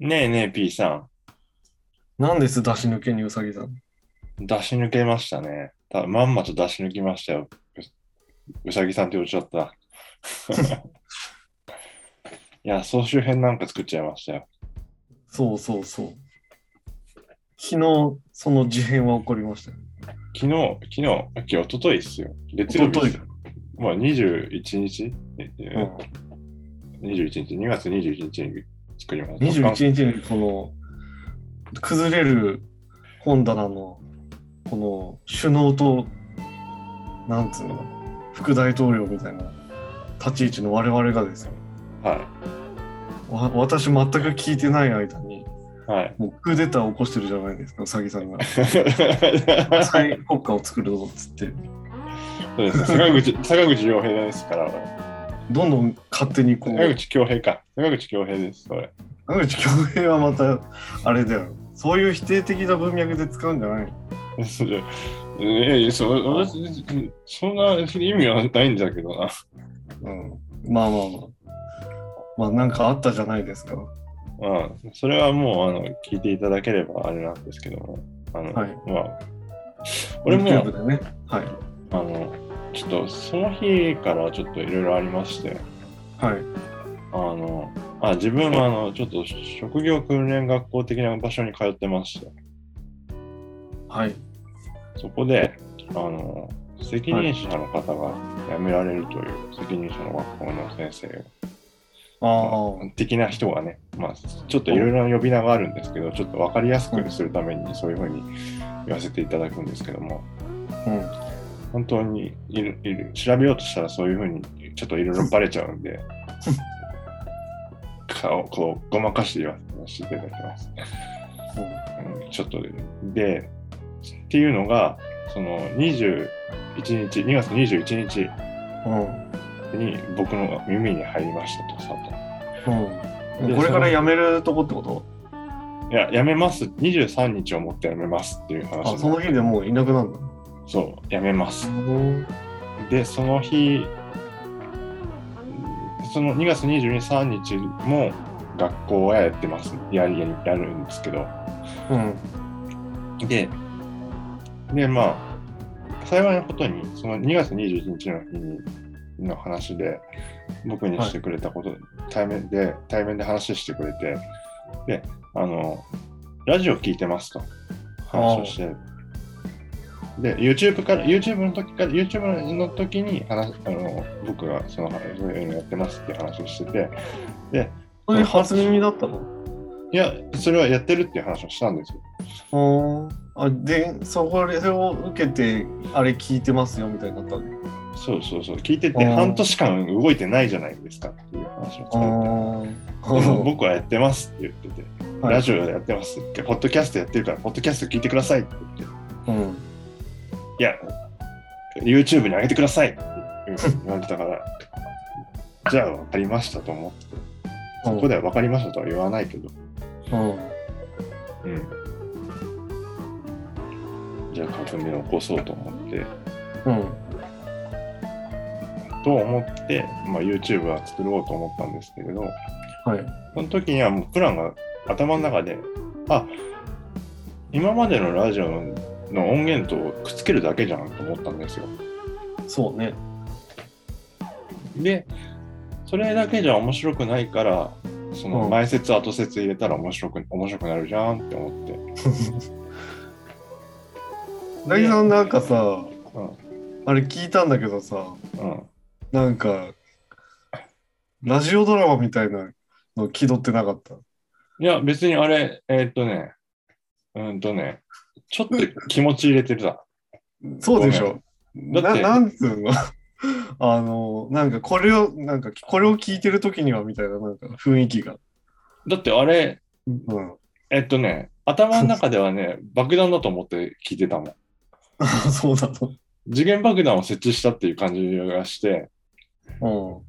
ねえねえ P さなんです出し抜けにうさぎさん。ん、出し抜けましたね。たまんまと出し抜きましたよ。ううさぎさんって言っちゃった。いや、総集編なんか作っちゃいましたよ。そうそうそう。昨日、その事変は起こりましたよ。昨日、昨日、今日、一昨日ですよ。月曜日ですよ。まあ、21日、ええうん、21日、2月21日に作りました。21日にこの崩れる本棚のこの首脳となんつうの副大統領みたいな立ち位置の我々がですよはわ私全く聞いてない間にい。はい。もうクーデターを起こしてるじゃないですかうさぎさんが 再国家を作るぞっつってそうですね坂口、坂口洋平ですから。どんどん勝手にこう坂口恭平か。坂口恭平です、それ。坂口恭平はまたあれだよそういう否定的な文脈で使うんじゃないそれええ、そう、私、そんな意味はないんだけどな。うん、まあまあまあ。まあなんかあったじゃないですか。まあ、それはもう、あの、聞いていただければあれなんですけども、あの、はいまあ、俺も、ね。はい。あの、ちょっと、その日からちょっといろいろありまして、はい。あの、あ自分は、あの、ちょっと職業訓練学校的な場所に通ってまして、はい。そこで、あの、責任者の方が辞められるという責任者の学校の先生がああ。的な人がね、まあ、ちょっといろいろな呼び名があるんですけど、ちょっと分かりやすくするためにそういうふうに言わせていただくんですけども、うん。本当にいるいる調べようとしたらそういうふうにちょっといろいろバレちゃうんで、顔こうごまかして言わせていただきます。うんちょっとで、っていうのが、その21日、2月21日うん。に僕の耳に入りましたとさと。うん。うん。これから辞めるとこってこと？いや、やめます。23日をもってやめますっていう話あ、その日でもういなくなるんだ。そう、やめます。うん。で、その日、その2月23日も学校はやってます。やりやりやるんですけど。うん。で、で、まあ、幸いなことに、その2月21日の日にの話で、僕にしてくれたこと、対面で、対面で話してくれて、で、あの、ラジオ聞いてますと話をして、で、YouTube から、YouTube の時から、YouTube の時に話、あの、僕がその、そういうのやってますっていう話をしてて、で、それ初耳だったの？いや、それはやってるっていう話をしたんですよ。うん。あ、で、そこでそれを受けて、あれ聞いてますよみたいになったの？そうそうそう、聞いてて半年間動いてないじゃないですかっていう話をあされて、でも僕はやってますって言ってて、あ。ラジオやってますって、ポッドキャストやってるから、ポッドキャスト聞いてくださいって言って、うん。いや、YouTube に上げてくださいって言われたから、じゃあ分かりましたと思って、そこでは分かりましたとは言わないけど、うん。うん。じゃあ革命を起こそうと思って、うん。と思って、まあ、YouTube は作ろうと思ったんですけれど、はい。その時にはもうプランが頭の中で、あ今までのラジオの音源とくっつけるだけじゃんと思ったんですよ。そうね。で、それだけじゃ面白くないから、そのうん前説後説入れたら面白く面白くなるじゃんって思って。大吉さんなんかさ、うんあれ聞いたんだけどさ、うん、なんか、ラジオドラマみたいなの気取ってなかった？いや、別にあれ、えーっとね、うんとね、ちょっと気持ち入れてるさ。そうでしょ。なだって、なんつうの？あの、なんかこれを、なんかこれを聞いてる時にはみたいななんか雰囲気が。だってあれ、うん。えっとね、頭の中ではね、爆弾だと思って聞いてたもん。そうだと。次元爆弾を設置したっていう感じがして、うん。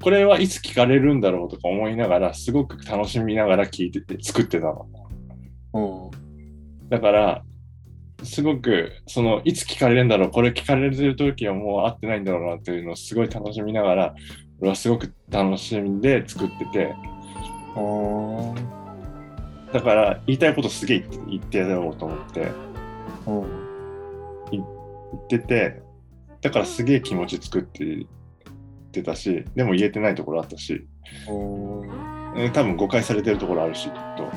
これはいつ聞かれるんだろうとか思いながら、すごく楽しみながら聞いてて、作ってたの。うん。だから、すごく、その、いつ聞かれるんだろう、これ聞かれてる時はもう会ってないんだろうなっていうのをすごい楽しみながら、俺はすごく楽しんで作ってて、だから言いたいことすげえ言ってやろうと思って。うん。言っててだからすげえ気持ち作って言ってたしでも言えてないところあったし。おーえ多分誤解されてるところあるしきっと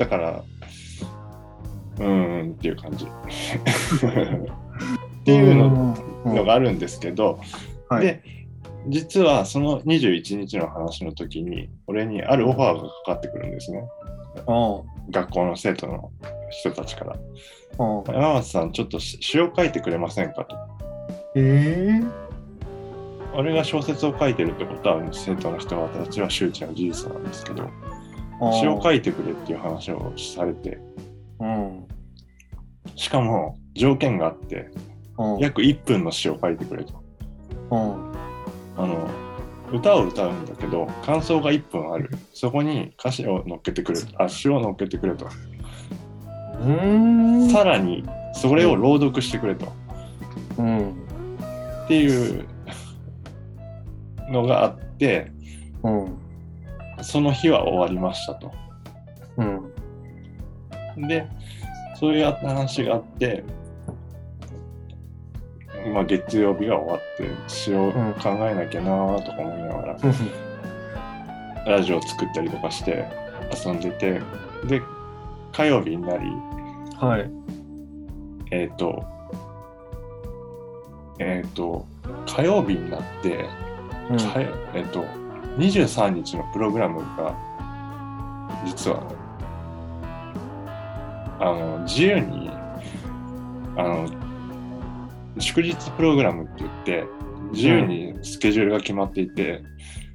だからうーんっていう感じ。っていうののがあるんですけど、はい。で実はその21日の話の時に俺にあるオファーがかかってくるんですね。あ学校の生徒の人たちから。山松さんちょっと詩を書いてくれませんかと。ええ？俺が小説を書いてるってことは生徒の人たちは周知の事実なんですけど詩を書いいてくれっていう話をされてうん。しかも条件があってうん。約1分の詩を書いてくれとうん。あの歌を歌うんだけど感想が1分あるそこに歌詞を乗っけてくれとあ詩を乗っけてくれとうーん。さらにそれを朗読してくれとうん。っていうのがあってうん。その日は終わりましたとうん。でそういう話があってまあ月曜日が終わって詩を考えなきゃなーとか思いながら、ラジオ作ったりとかして遊んでてで火曜日になりはい。えっ、とえっ、と火曜日になって、うん。かえっ、と23日のプログラムが実はあの自由にあの祝日プログラムって言って自由にスケジュールが決まっていて、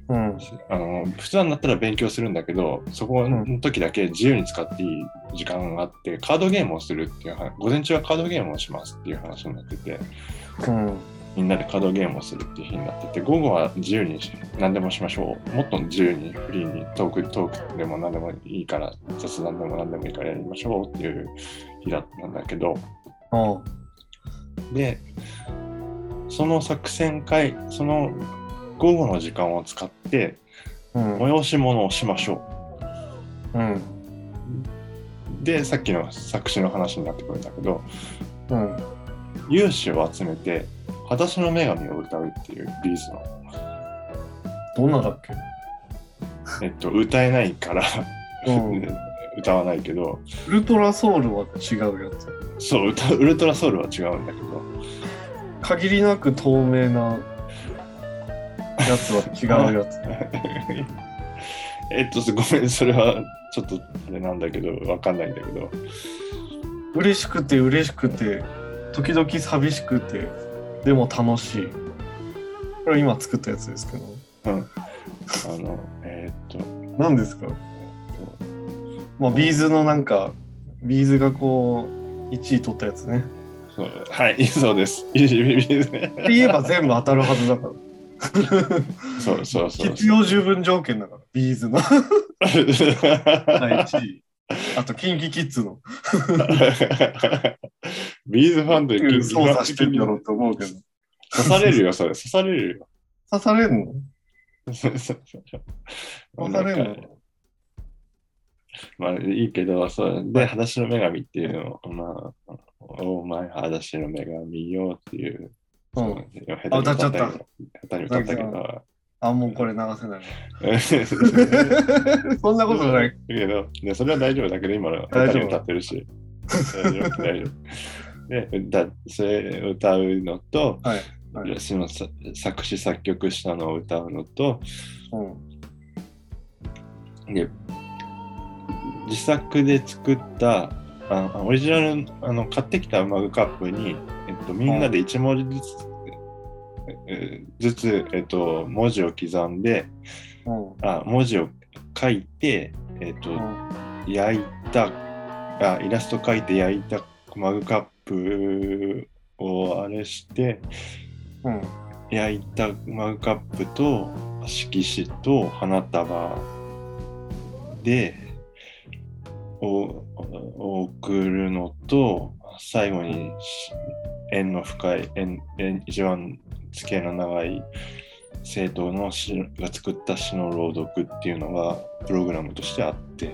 うん。あの普段だったら勉強するんだけどそこの時だけ自由に使っていい時間があってカードゲームをするっていう話午前中はカードゲームをしますっていう話になっててうん。みんなでカードゲームをするっていう日になってて午後は自由に何でもしましょうもっと自由にフリーにトークトークでも何でもいいから雑談でも何でもいいからやりましょうっていう日だったんだけどあでその作戦会その午後の時間を使ってうん。催し物をしましょううん。でさっきの作詞の話になってくるんだけどうん。有志を集めて「裸足の女神」を歌うっていうビーズの、どんなだっけ？えっと、歌えないから。うん。歌わないけど。ウルトラソウルは違うやつ。そう歌ウルトラソウルは違うんだけど。限りなく透明なやつは違うやつ。えっとごめんそれはちょっとあれなんだけどわかんないんだけど。嬉しくて嬉しくて、時々寂しくて、でも楽しい。これ今作ったやつですけど。うんあのえっと何ですか？まあ、 B'zのなんか、 B'zがこう、1位取ったやつね。はいそうですいいいいですねって言えば全部当たるはずだから。そうそうそう必要十分条件だから、 B'zの 第1位。あと、キンキキッズの。ビーズファンで操作してるんだろうと思うけど。刺されるよ、それ。刺されるよ。刺されんの？刺されんの？まあいいけど、そうで、裸足の女神っていうのを、まあ、お前裸足の女神よっていう、うん歌っちゃった歌ったけど、あ、もうこれ流せない。け そんなことない。ど、ね、それは大丈夫だけど、今の下手に歌ってるし。大丈夫、大丈夫。で、歌それ歌うのと、はい。はいそのさ作詞作曲したのを歌うのと、うん。で自作で作ったあオリジナルあの買ってきたマグカップに、えっと、みんなで1文字ずつ,、えーずつ、えっと、文字を刻んでうん。あ文字を書いて、えっとうん焼いたあイラスト描いて焼いたマグカップをあれしてうん。焼いたマグカップと色紙と花束でおお送るのと最後にし縁の深い縁縁一番付き合いの長い生徒の詩が作った詩の朗読っていうのがプログラムとしてあって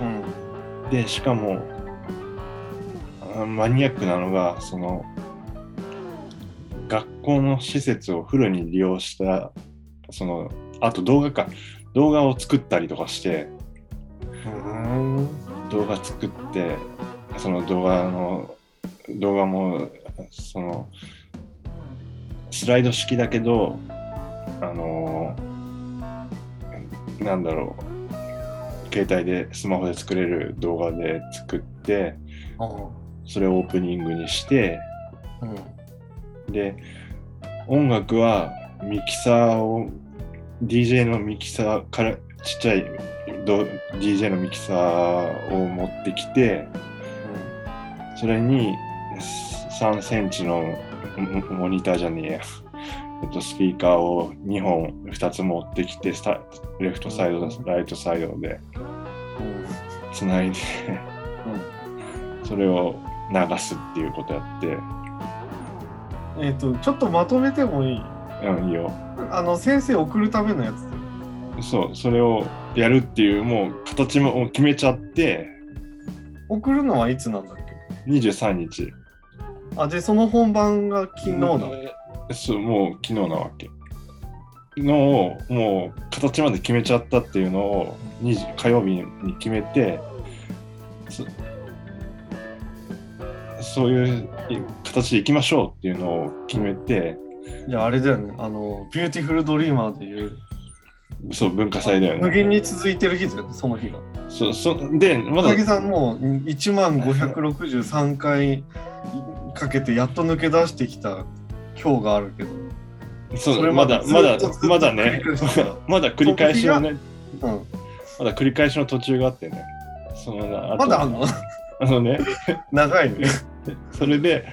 うん。でしかもあマニアックなのがその学校の施設をフルに利用したそのあと動画か動画を作ったりとかしてうん。動画作ってその動画の動画もそのスライド式だけどあのなんだろう携帯でスマホで作れる動画で作ってそれをオープニングにしてうん。で音楽はミキサーを DJ のミキサーからちっちゃいど DJ のミキサーを持ってきてそれに3センチのモモニターじゃねえや、えっと、スピーカーを2本2つ持ってきてレフトサイドライトサイドでつないでそれを流すっていうことやって。えっ、と、ちょっとまとめてもいい？うんいいよ。あの、先生送るためのやつ。そうそれをやるっていうもう形も決めちゃって。送るのはいつなんだっけ23日あ、で、その本番が昨日なの。そうもう昨日なわけのをもう形まで決めちゃったっていうのを20火曜日に決めてそそういう形でいきましょうっていうのを決めてじゃああれだよね。あの、ビューティフルドリーマーでいう、そう文化祭だよ無ね限に続いてる日だよね、その日が。そそでまだ高木さんもう1万563回かけてやっと抜け出してきた今日があるけど。そうまだまだまだね まだ繰り返しのねうん。まだ繰り返しの途中があってねそのまだあんの？あのね長いね。それで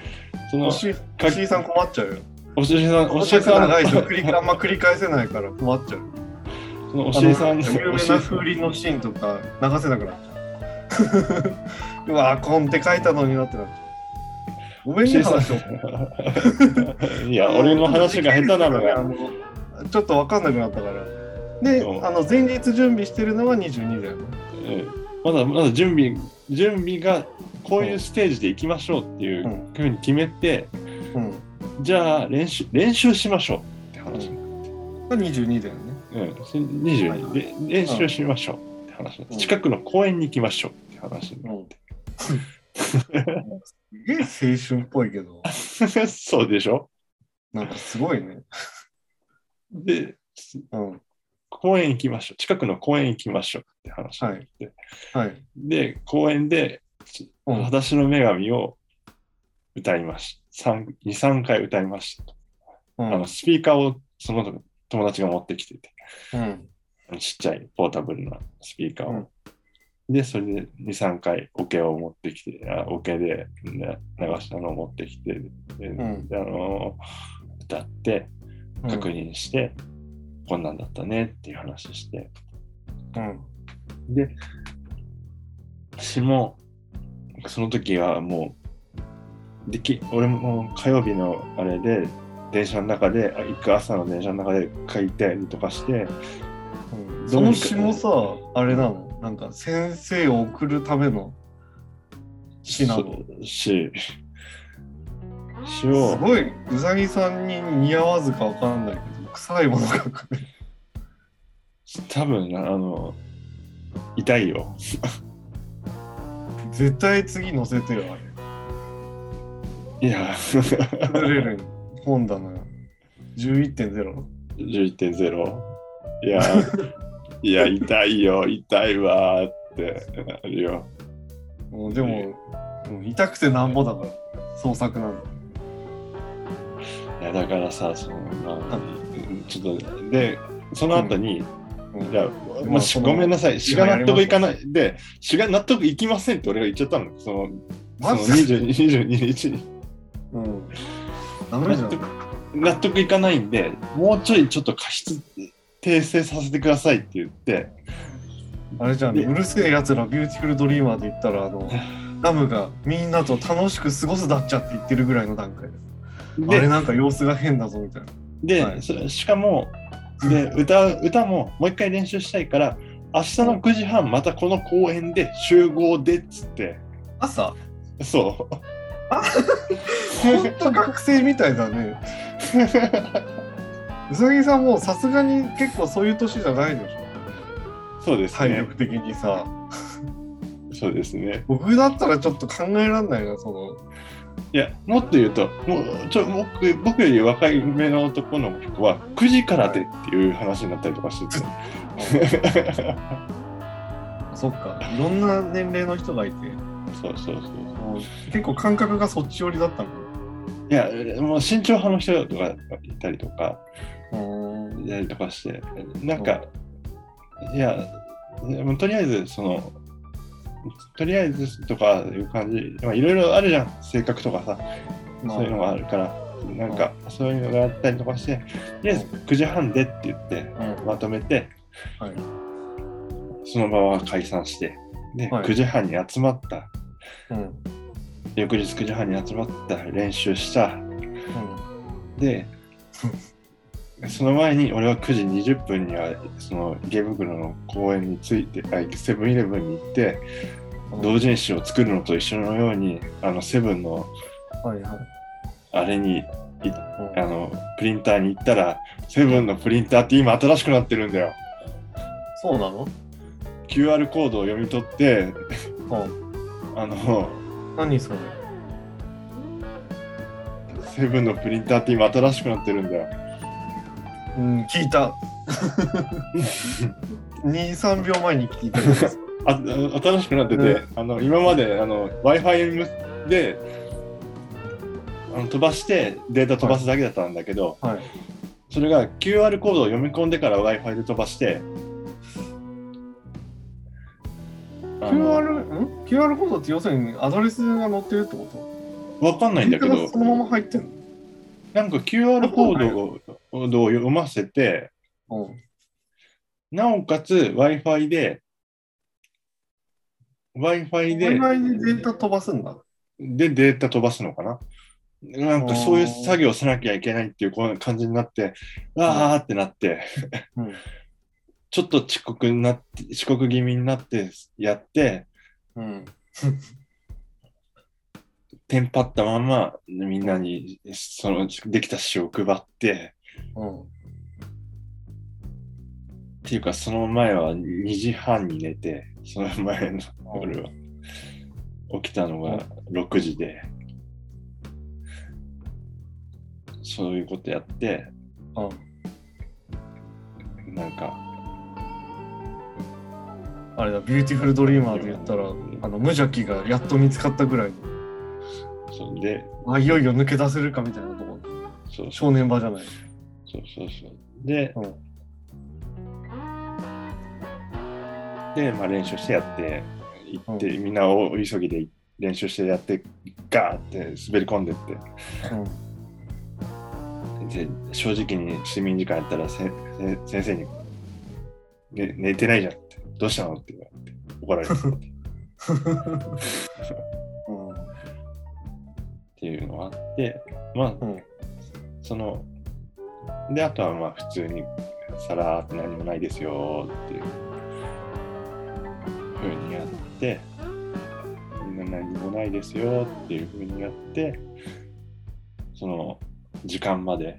そのおし石井さん困っちゃうよ。おしりさんおおししりさん長いと繰りあんま繰り返せないから困っちゃう。そのおしりさんあの有名な風鈴のシーンとか流せなくなっちゃう。うわコンテ書いたのになってなっちゃう。ごめんね、話を。いや俺の話が下手なの あがのちょっと分かんなくなったから。で、あの前日準備してるのは22だよね。うんまだまだ準備準備がこういうステージで行きましょうっていううんふうに決めてうん。じゃあ練習練習しましょうって話が22だよね。うん、それ22、はい。で練習しましょうって話、うん。近くの公園に行きましょうって話になって、すげえ青春っぽいけど、そうでしょ？なんかすごいね。でうん。公園行きましょう。近くの公園行きましょうって話になって、はい。で公園で「うん。裸足の女神」を歌いました23回歌いました、うん。あのスピーカーをその友達が持ってきててうん。ちっちゃいポータブルなスピーカーを、でそれで23回オケを持ってきてあオケで、ね、流したのを持ってきてで、ん。であの歌って確認して、こんなんだったねっていう話して。うん。で私もその時はもうでき俺も火曜日のあれで電車の中であ行く朝の電車の中で書いたりとかしてうん。その詩もさ、あれなの？なんか先生を送るための詩なの？詩。すを。ごい、うさぎさんに似合わずかわかんないけど、臭いものが書くね。多分あの痛いよ。絶対次載せてよ、あれ。いや。崩れる本棚11.0。11.0いや いや痛いよ痛いわーってなるよもうでも、うん痛くてなんぼだから、創作なんだ。いやだからさその、まあ、ちょっとでその後に、うんいや、まあごめんなさい、詩が納得いかない。で、詩が納得いきませんって俺が言っちゃったの。その、そのマジ20 22日に。うん。ダメじゃん。納得いかないんで、もうちょいちょっと過失訂正させてくださいって言って、あれじゃん、でうる星やつらビューティフルドリーマーで言ったら、あの、ラムがみんなと楽しく過ごすだっちゃって言ってるぐらいの段階。です。あれで、なんか様子が変だぞみたいな。で、はい。そしかもで歌う歌ももう一回練習したいから明日の9時半またこの公園で集合でっつって。朝？そうほんと学生みたいだね。うさぎさんもうさすがに結構そういう年じゃないでしょそうですね体力的にさ。そうですね僕だったらちょっと考えられないな、その。いやもっと言うともうちょ僕僕より若い目の男の子は9時からでっていう話になったりとかしててそっか。いろんな年齢の人がいて、そうそうそう結構感覚がそっち寄りだったの。いやもう慎重派の人とかいたりとかうん。いたりとかしてなんかいやとりあえずそのとりあえずとかいう感じまあいろいろあるじゃん性格とかさまそういうのがあるからなんかそういうのがあったりとかしてとりあえず9時半でって言ってうんまとめてはい。その場は解散してで、はい。9時半に集まった。うん。翌日9時半に集まった。練習した。うん。で その前に俺は9時20分にはその池袋の公園に着いてあセブンイレブンに行って同人誌を作るのと一緒のようにあのセブンのはいはい。あれにあのプリンターに行ったらセブンのプリンターって今新しくなってるんだよ。そうなの？QR コードを読み取ってうん。あの何それ？セブンのプリンターって今新しくなってるんだようん、聞いた。2、3秒前に聞いた。ああ新しくなってて、うんあの今まであの Wi-Fi であの飛ばしてデータ飛ばすだけだったんだけど、はい。それが QR コードを読み込んでから Wi-Fi で飛ばして QR, ん？QR コードって要するにアドレスが載ってるってこと？わかんないんだけど。そのまま入ってんの？なんか QR コードをを読ませてうん。なおかつ Wi-Fi で Wi-Fi で Wi-Fi でデータ飛ばすんだ？でデータ飛ばすのかな？なんかそういう作業をしなきゃいけないっていうこう感じになって、あーってなって、うん。ちょっと遅刻になって、遅刻気味になってやって、うん。テンパったままみんなにそのできた詩を配って、うん。っていうかその前は2時半に寝て、その前の俺は起きたのが6時で、そういうことやって、うん。なんか、あれだ、ビューティフルドリーマーで言ったら、あの夢邪鬼がやっと見つかったぐらいの、そんで、あ、いよいよ抜け出せるかみたいなところ。そうそう正念場じゃない。そうそうそう。で、うんで、まあ、練習してやって、行って、みんな大急ぎで練習してやって、ガーって滑り込んでって、うん。で正直に睡眠時間やったらせせ先生に、ね、寝てないじゃんどうしたのって言われて、怒られてって。いうのがあって、まあ、うん。その、で、あとはまあ普通にさらーって何もないですよっていう。ふうにやって、みんな何もないですよっていうふうにやって、その時間まで、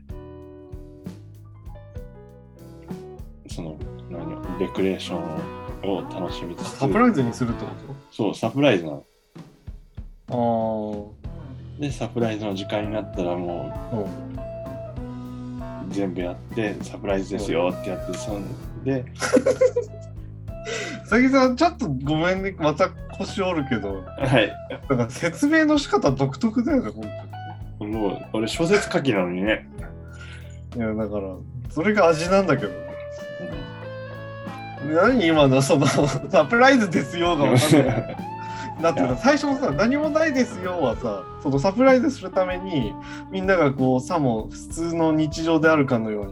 その何レクレーションを楽しみつつ、サプライズにするってこそう、サプライズなの。とで、サプライズの時間になったらもうああ。うん。全部やってサプライズですよってやってそんで さぎさん、ちょっとごめんね、また腰折るけど、はいなんか説明の仕方独特だよね、本もう俺小説書きなのにね。いや、だから、それが味なんだけど。何今のその サプライズですよが分かんない。だってさ最初のさ何もないですよはさそのサプライズするためにみんながこうさも普通の日常であるかのよう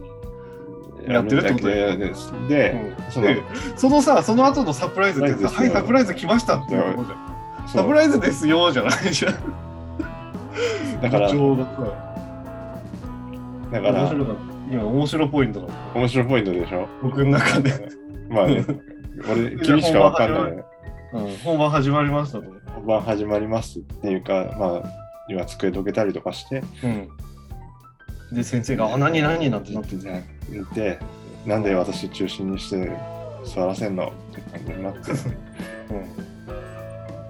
に、やってるってことだよ。ですで、そのでそのさその後のサプライズってさ「サプライズですよ。はいサプライズ来ました」ってことじゃん。サプライズですよじゃないじゃん。だから だから面白かっ今面白ポイントだ。面白いポイントでしょ。僕の中で。まあね、俺、君しかわかんないね。うん、本番始まりましたと。本番始まりますっていうか、まあ、今机どけたりとかして、うん。で、先生が、あ、何何なんてなってて。見て、なんで私中心にして座らせんの？って感じになって、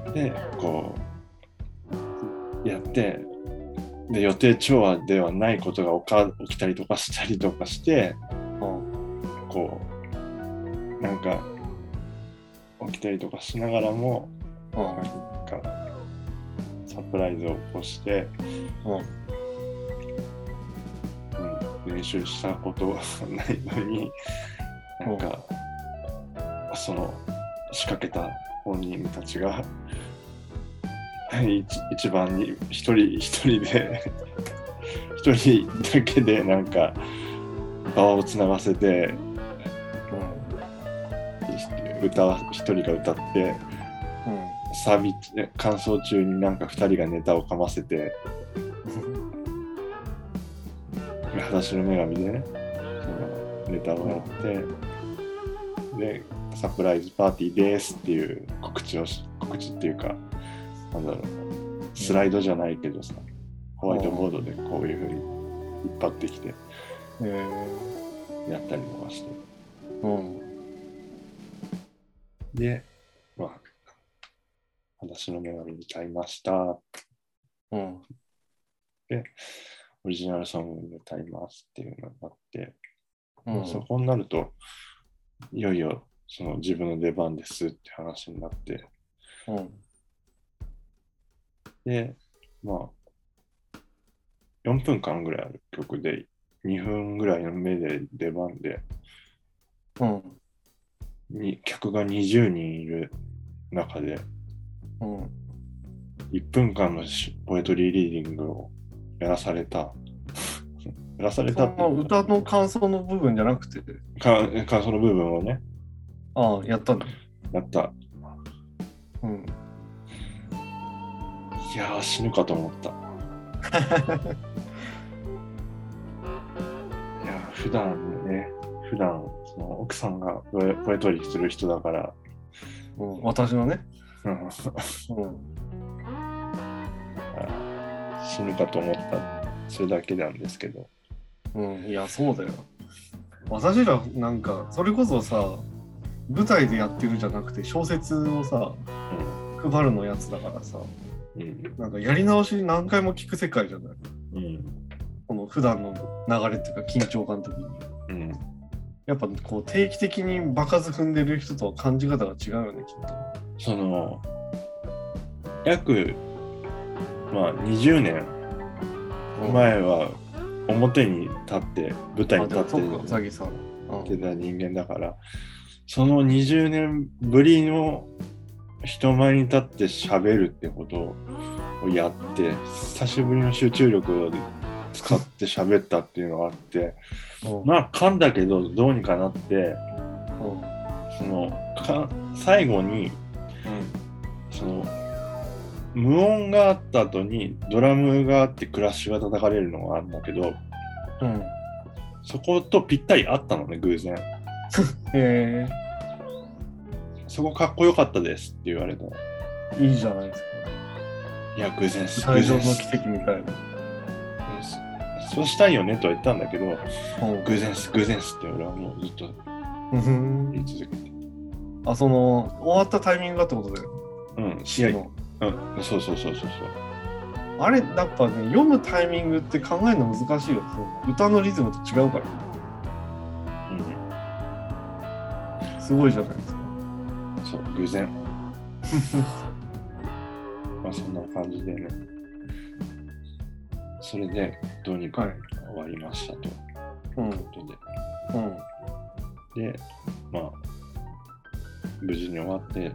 うん。で、こう、やって、で、予定調和ではないことがおか起きたりとかしたりとかして、こう、なんか、起きたりとかしながらも、なんか、サプライズを起こして、うん、練習したことはないのに、なんか、その仕掛けた本人たちが、一一番に一人一人で 一人だけでなんか場をつながせて歌わ一人が歌ってサービス感想中になんか二人がネタをかませて裸足の女神でねそのネタをやってでサプライズパーティーですっていう告知をし告知っていうかなんだろうスライドじゃないけどさホワイトボードでこういうふうに引っ張ってきてえやったりとかして。ー、うん。でまあ裸足の女神に歌いましたうん。オリジナルソングで歌いますっていうのがあって、うん。そこになるといよいよその自分の出番ですって話になってうん。でまあ4分間ぐらいある曲で2分ぐらいの目で出番でうん。に客が20人いる中でうん。1分間のしポエトリーリーディングをやらされた やらされた歌の感想の部分じゃなくて、か感想の部分をねああ、やったんだ。やったうん。いやー死ぬかと思った。いやー普段ね、普段その奥さんがポエトリーする人だから、うん、私のね。うんうん。死ぬかと思った、それだけなんですけど。うん、いや、そうだよ。私らなんか、それこそさ、舞台でやってるじゃなくて、小説をさ、配るのやつだからさ、うん。なんかやり直し何回も聞く世界じゃないうん。この普段の流れっていうか、緊張感的に。うん。やっぱこう定期的に場数踏んでる人とは感じ方が違うよね、きっと。その、約、まあ20年前は表に立って、舞台に立ってうさてた人間だから、その20年ぶりの人前に立って喋るってことをやって、久しぶりの集中力を使って喋ったっていうのがあって、うんまあ噛んだけどどうにかなって、うんそのか最後にその無音があった後にドラムがあってクラッシュが叩かれるのがあるんだけど、うん。そことぴったり合ったのね、偶然。へそこかっこよかったですって言われたの。えいいじゃないですか。いや、偶然偶然です奇跡みたいな。そそうしたいよねとは言ったんだけど、うん偶然です、偶然ですって俺はもうずっとうん言い続けて。あ、その、終わったタイミングがってことだよ。うん、い詩や、の。うん、そうそうそうそうそう。あれ、やっぱね、読むタイミングって考えるの難しいよ。歌のリズムと違うから。うん、すごいじゃないですか。そう、偶然。まあそんな感じでね。それで、どうにかはい終わりましたといううん。ことで。うん。で、まあ、無事に終わって、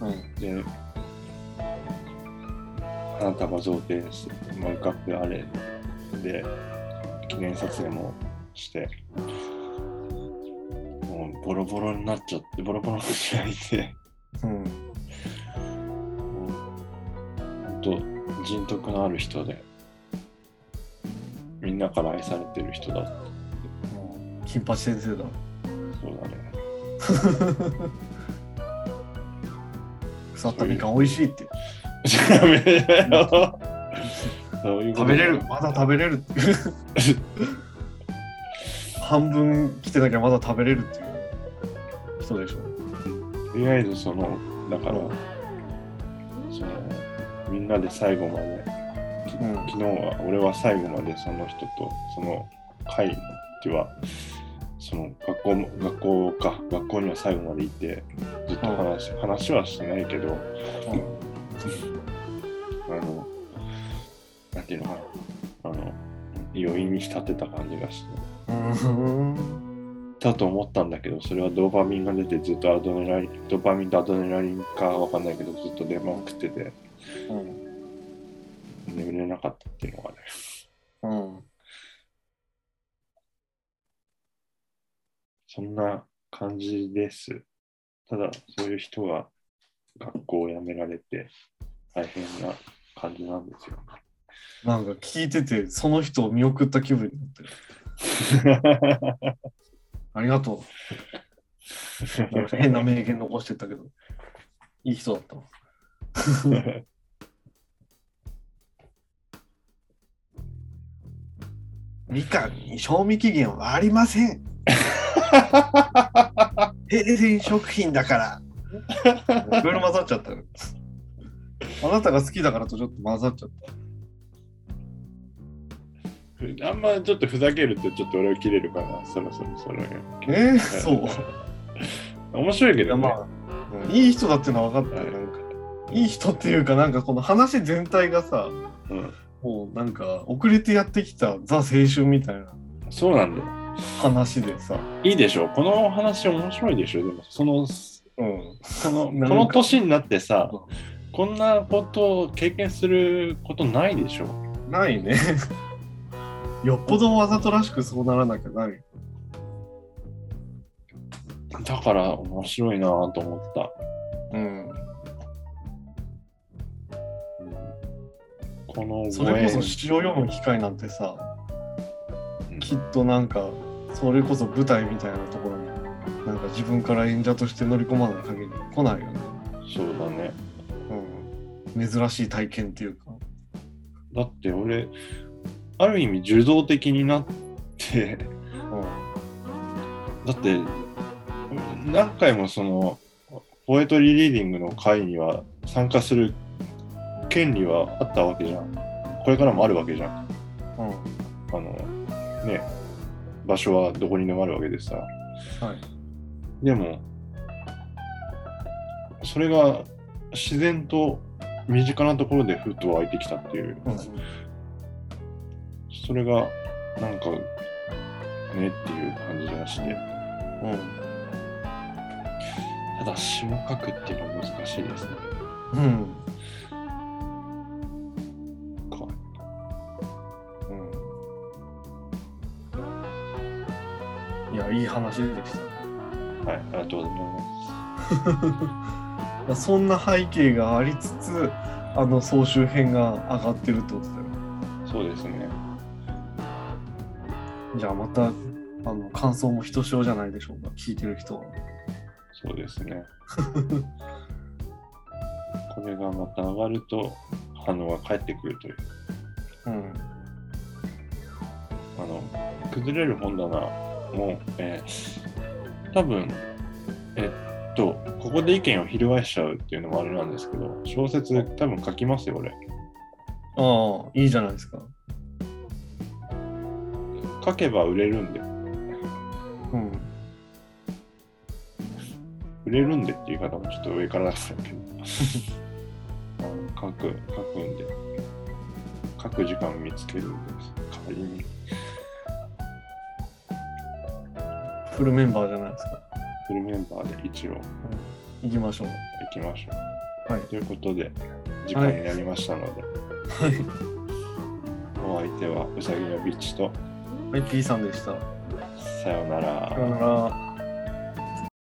うん。で、花束贈呈して、マグカップあれで、記念撮影もして、もうボロボロになっちゃって、ボロボロに開いて、うん。本当、人徳のある人で、みんなから愛されてる人だって金八先生だ。そうだね。腐ったみかん美味しいって。ダメだよ。そういうこと食べれる、まだ食べれる。半分来てなきゃまだ食べれるっていう人でしょ。とりあえずその、だから、うんその、みんなで最後まで、うん。昨日は俺は最後までその人とその会ではその学校も学校か学校には最後まで行ってずっと話,、話はしてないけどあのなんていうのかなあの余韻に浸ってた感じがしてうん。だと思ったんだけどそれはドーパミンが出てずっとアドネラリンドーパミンとアドネラリンかわかんないけどずっと出まくっててうん。眠れなかったっていうのがねうん。そんな感じです。ただ、そういう人が学校を辞められて大変な感じなんですよ。なんか聞いてて、その人を見送った気分になってる。ありがとう。変な名言残してたけど、いい人だった みかんに賞味期限はありません。平然食品だから。いろいろ混ざっちゃったよ。あなたが好きだからとちょっと混ざっちゃった。あんまちょっとふざけるとちょっと俺を切れるかな、そろそろそろ。えー、そう。面白いけどね。まあ、いい人だってのは分かったよ。なんかいい人っていうか、なんかこの話全体がさ、うん、もうなんか遅れてやってきたザ青春みたいなそうなんだよ。話でさ、いいでしょ。この話面白いでしょ。でも、その、うん。そのこの年になってさ、こんなことを経験することないでしょ。ないね。よっぽどわざとらしくそうならなきゃない。だから面白いなぁと思った。うん。このそれこそ詩を読む機会なんてさ、うんきっとなんか、それこそ舞台みたいなところに、なんか自分から演者として乗り込まない限り来ないよね。そうだね。うん。珍しい体験っていうか。だって俺、ある意味受動的になって、うん。だって、何回もその、ポエトリーリーディングの会には参加する権利はあったわけじゃん。これからもあるわけじゃん。うん。あの、ね、場所はどこにでもあるわけでさ。はい。でも、それが自然と身近なところでふっと湧いてきたっていう、うん。それがなんかねっていう感じがして、うん。ただ詩を書くっていうのは難しいですね。うん。や、いい話でしはい、ありがとうございまた。そんな背景がありつつ、あの総集編が上がってるってことだよ。す。そうですね。じゃあまた、あの感想もひとしおじゃないでしょうか、聞いてる人は。そうですね。これがまた上がると反応が返ってくるという。うん。あの、崩れる本棚も、えー多分、えっと、ここで意見を翻しちゃうっていうのもあれなんですけど、小説多分書きますよ、俺。ああ、いいじゃないですか。書けば売れるんで、うん。売れるんでっていう言い方もちょっと上から出したけど、書く、書くんで、書く時間を見つけるんです。代わりに。フルメンバーじゃないですか。フルメンバーで一応行きましょう。行きましょう。はい。ということで、時間になりましたので、はい。お相手はうさぎのビッチと、はい、P さんでした。さようならさよなら。